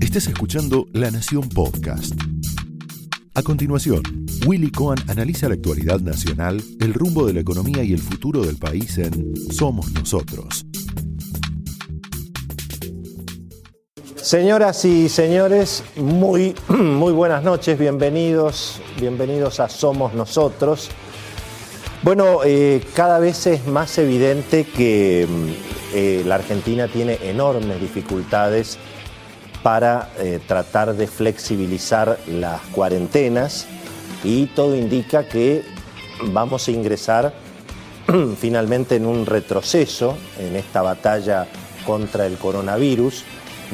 Estás escuchando La Nación Podcast. A continuación, Willy Cohen analiza la actualidad nacional, el rumbo de la economía y el futuro del país en Somos Nosotros. Señoras y señores, muy, muy buenas noches, bienvenidos, bienvenidos a Somos Nosotros. Bueno, eh, cada vez es más evidente que mm, eh, la Argentina tiene enormes dificultades para eh, tratar de flexibilizar las cuarentenas y todo indica que vamos a ingresar finalmente en un retroceso en esta batalla contra el coronavirus.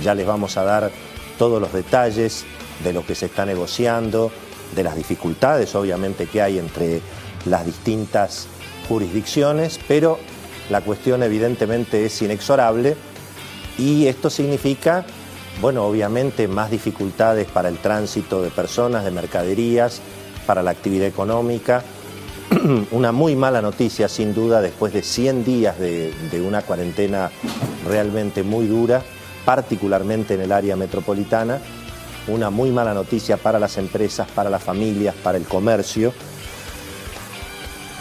Ya les vamos a dar todos los detalles de lo que se está negociando, de las dificultades obviamente que hay entre las distintas jurisdicciones, pero la cuestión evidentemente es inexorable y esto significa bueno, obviamente más dificultades para el tránsito de personas, de mercaderías, para la actividad económica. Una muy mala noticia, sin duda, después de 100 días de, una cuarentena realmente muy dura, particularmente en el área metropolitana. Una muy mala noticia para las empresas, para las familias, para el comercio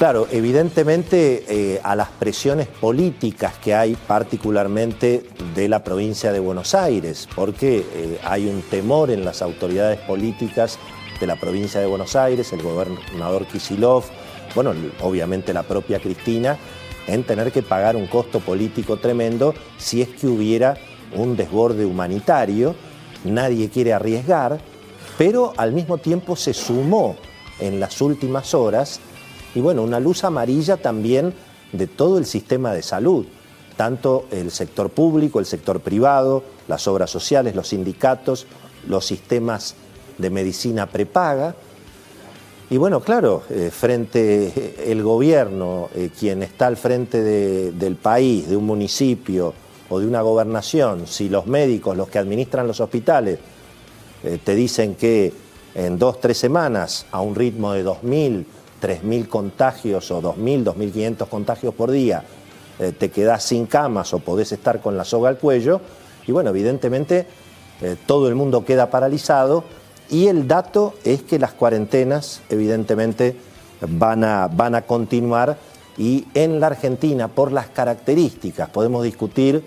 Claro, evidentemente eh, a las presiones políticas que hay, particularmente de la provincia de Buenos Aires, porque eh, hay un temor en las autoridades políticas de la provincia de Buenos Aires, el gobernador Kisilov, bueno, obviamente la propia Cristina, en tener que pagar un costo político tremendo si es que hubiera un desborde humanitario. Nadie quiere arriesgar, pero al mismo tiempo se sumó en las últimas horas y bueno, una luz amarilla también de todo el sistema de salud, tanto el sector público, el sector privado, las obras sociales, los sindicatos, los sistemas de medicina prepaga. Y bueno, claro, eh, frente eh, el gobierno, eh, quien está al frente del país, de un municipio o de una gobernación, si los médicos, los que administran los hospitales, te dicen que en dos, tres semanas, a un ritmo de 2.000, 3.000 contagios o 2.000, 2.500 contagios por día, eh, te quedás sin camas o podés estar con la soga al cuello. Y bueno, evidentemente eh, todo el mundo queda paralizado. Y el dato es que las cuarentenas evidentemente van a, van a continuar. Y en la Argentina, por las características, podemos discutir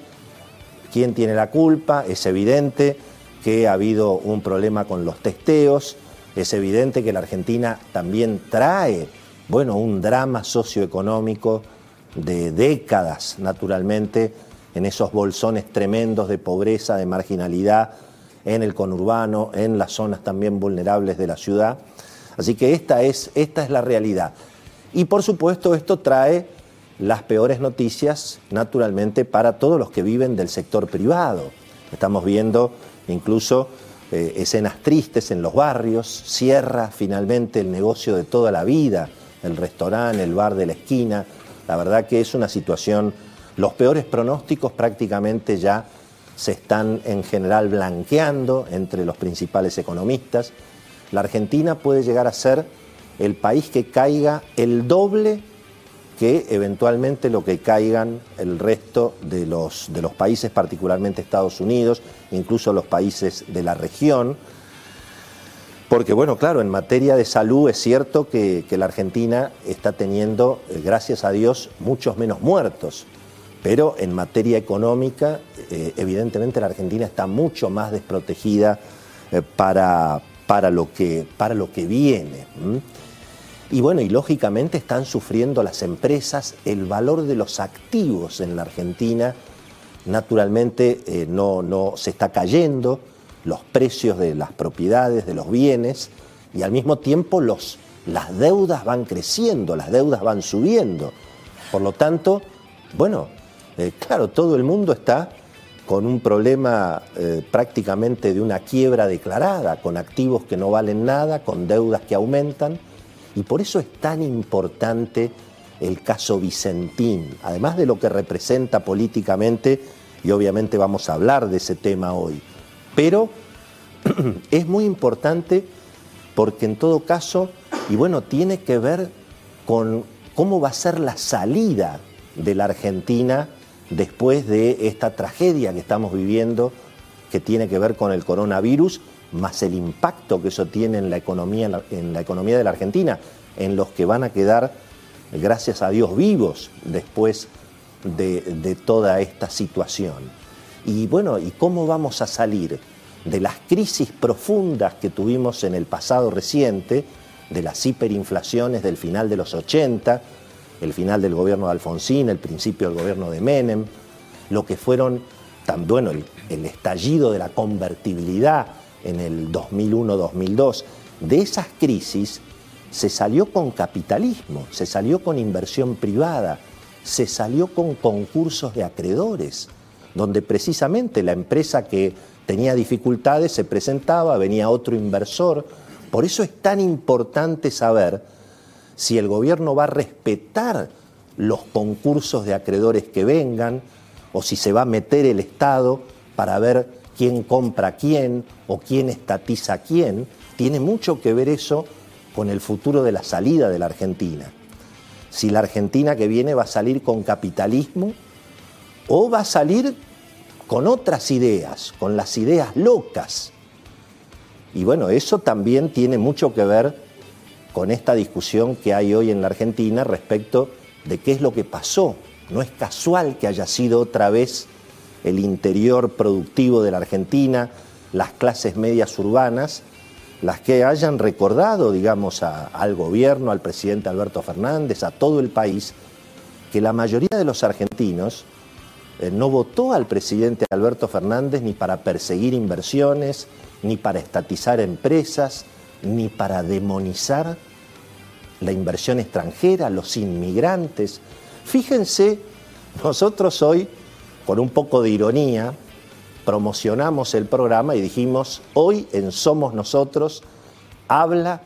quién tiene la culpa, es evidente que ha habido un problema con los testeos, es evidente que la Argentina también trae, bueno, un drama socioeconómico de décadas, naturalmente, en esos bolsones tremendos de pobreza, de marginalidad, en el conurbano, en las zonas también vulnerables de la ciudad. Así que esta es, esta es la realidad. Y por supuesto esto trae las peores noticias, naturalmente, para todos los que viven del sector privado. Estamos viendo incluso eh, escenas tristes en los barrios, cierra finalmente el negocio de toda la vida, el restaurante, el bar de la esquina. La verdad que es una situación, los peores pronósticos prácticamente ya se están en general blanqueando entre los principales economistas. La Argentina puede llegar a ser el país que caiga el doble que eventualmente lo que caigan el resto de los, de los países, particularmente Estados Unidos, incluso los países de la región. Porque bueno, claro, en materia de salud es cierto que, la Argentina está teniendo, eh, gracias a Dios, muchos menos muertos. Pero en materia económica, eh, evidentemente la Argentina está mucho más desprotegida eh, para, para, lo que, para lo que viene. Y bueno, y lógicamente están sufriendo las empresas el valor de los activos en la Argentina. Naturalmente eh, no, no se está cayendo los precios de las propiedades, de los bienes, y al mismo tiempo los, las deudas van creciendo, las deudas van subiendo. Por lo tanto, bueno, eh, claro, todo el mundo está con un problema eh, prácticamente de una quiebra declarada, con activos que no valen nada, con deudas que aumentan. Y por eso es tan importante el caso Vicentín, además de lo que representa políticamente, y obviamente vamos a hablar de ese tema hoy. Pero es muy importante porque en todo caso, y bueno, tiene que ver con cómo va a ser la salida de la Argentina después de esta tragedia que estamos viviendo que tiene que ver con el coronavirus, más el impacto que eso tiene en la economía, en la economía de la Argentina, en los que van a quedar, gracias a Dios, vivos después de, toda esta situación. Y bueno, ¿y cómo vamos a salir de las crisis profundas que tuvimos en el pasado reciente, de las hiperinflaciones del final de los 80, el final del gobierno de Alfonsín, el principio del gobierno de Menem, lo que fueron, tan, bueno, el estallido de la convertibilidad en el 2001-2002, de esas crisis se salió con capitalismo, se salió con inversión privada, se salió con concursos de acreedores, donde precisamente la empresa que tenía dificultades se presentaba, venía otro inversor. Por eso es tan importante saber si el gobierno va a respetar los concursos de acreedores que vengan o si se va a meter el Estado para ver quién compra quién o quién estatiza quién. Tiene mucho que ver eso con el futuro de la salida de la Argentina. Si la Argentina que viene va a salir con capitalismo o va a salir con otras ideas, con las ideas locas. Y bueno, eso también tiene mucho que ver con esta discusión que hay hoy en la Argentina respecto de qué es lo que pasó. No es casual que haya sido otra vez el interior productivo de la Argentina, las clases medias urbanas, las que hayan recordado, digamos, al gobierno, al presidente Alberto Fernández, a todo el país, que la mayoría de los argentinos eh, no votó al presidente Alberto Fernández ni para perseguir inversiones, ni para estatizar empresas, ni para demonizar la inversión extranjera, los inmigrantes. Fíjense, nosotros hoy, con un poco de ironía, promocionamos el programa y dijimos, hoy en Somos Nosotros habla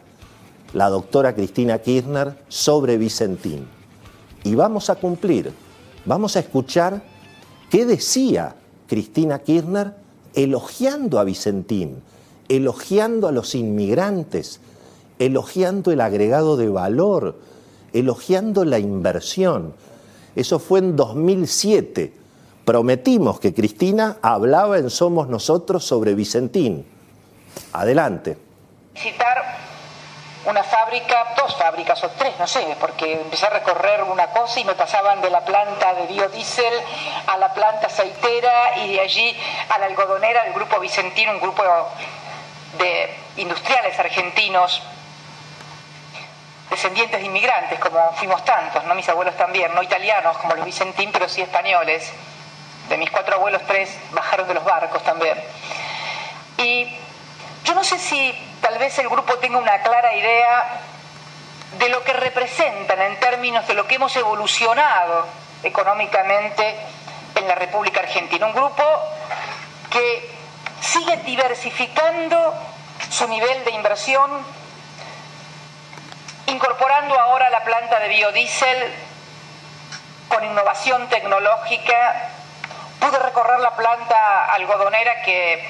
la doctora Cristina Kirchner sobre Vicentín. Y vamos a cumplir, vamos a escuchar ¿Qué decía Cristina Kirchner elogiando a Vicentín, elogiando a los inmigrantes, elogiando el agregado de valor, elogiando la inversión? Eso fue en 2007. Prometimos que Cristina hablaba en Somos Nosotros sobre Vicentín. Adelante una fábrica, dos fábricas o tres, no sé, porque empecé a recorrer una cosa y me pasaban de la planta de biodiesel a la planta aceitera y de allí a la algodonera del grupo Vicentino, un grupo de industriales argentinos descendientes de inmigrantes, como fuimos tantos, ¿no? Mis abuelos también, no italianos como los Vicentín, pero sí españoles. De mis cuatro abuelos, tres bajaron de los barcos también. Y yo no sé si tal vez el grupo tenga una clara idea de lo que representan en términos de lo que hemos evolucionado económicamente en la República Argentina. Un grupo que sigue diversificando su nivel de inversión, incorporando ahora la planta de biodiesel con innovación tecnológica. Pude recorrer la planta algodonera que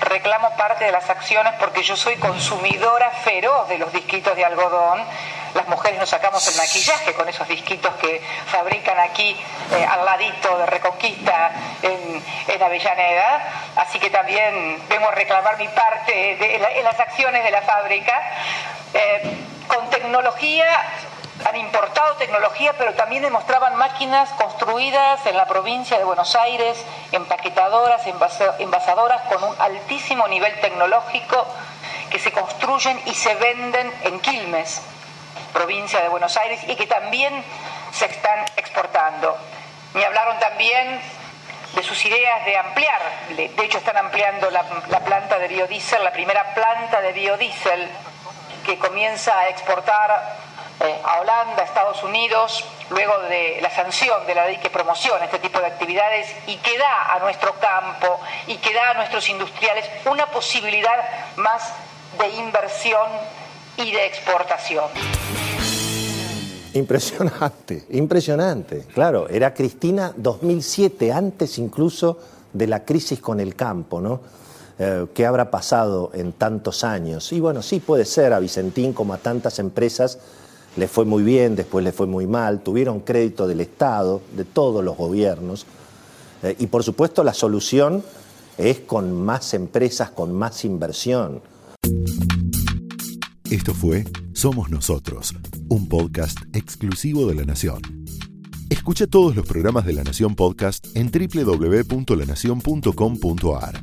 reclamo parte de las acciones porque yo soy consumidora feroz de los disquitos de algodón. Las mujeres nos sacamos el maquillaje con esos disquitos que fabrican aquí eh, al ladito de Reconquista en, Avellaneda. Así que también vengo a reclamar mi parte en las acciones de la fábrica. Eh, con tecnología han importado tecnología, pero también demostraban máquinas construidas en la provincia de Buenos Aires, empaquetadoras, envasadoras con un altísimo nivel tecnológico que se construyen y se venden en Quilmes, provincia de Buenos Aires, y que también se están exportando. Me hablaron también de sus ideas de ampliar, de hecho están ampliando la, la planta de biodiesel, la primera planta de biodiesel que comienza a exportar eh, a Holanda, a Estados Unidos, luego de la sanción de la ley que promociona este tipo de actividades y que da a nuestro campo y que da a nuestros industriales una posibilidad más de inversión y de exportación. Impresionante, impresionante. Claro, era Cristina 2007, antes incluso de la crisis con el campo, ¿no? Eh, ¿Qué habrá pasado en tantos años? Y bueno, sí puede ser a Vicentín como a tantas empresas le fue muy bien, después le fue muy mal, tuvieron crédito del Estado, de todos los gobiernos, Eh, y por supuesto la solución es con más empresas, con más inversión. Esto fue Somos Nosotros, un podcast exclusivo de La Nación. Escucha todos los programas de La Nación Podcast en www.lanacion.com.ar.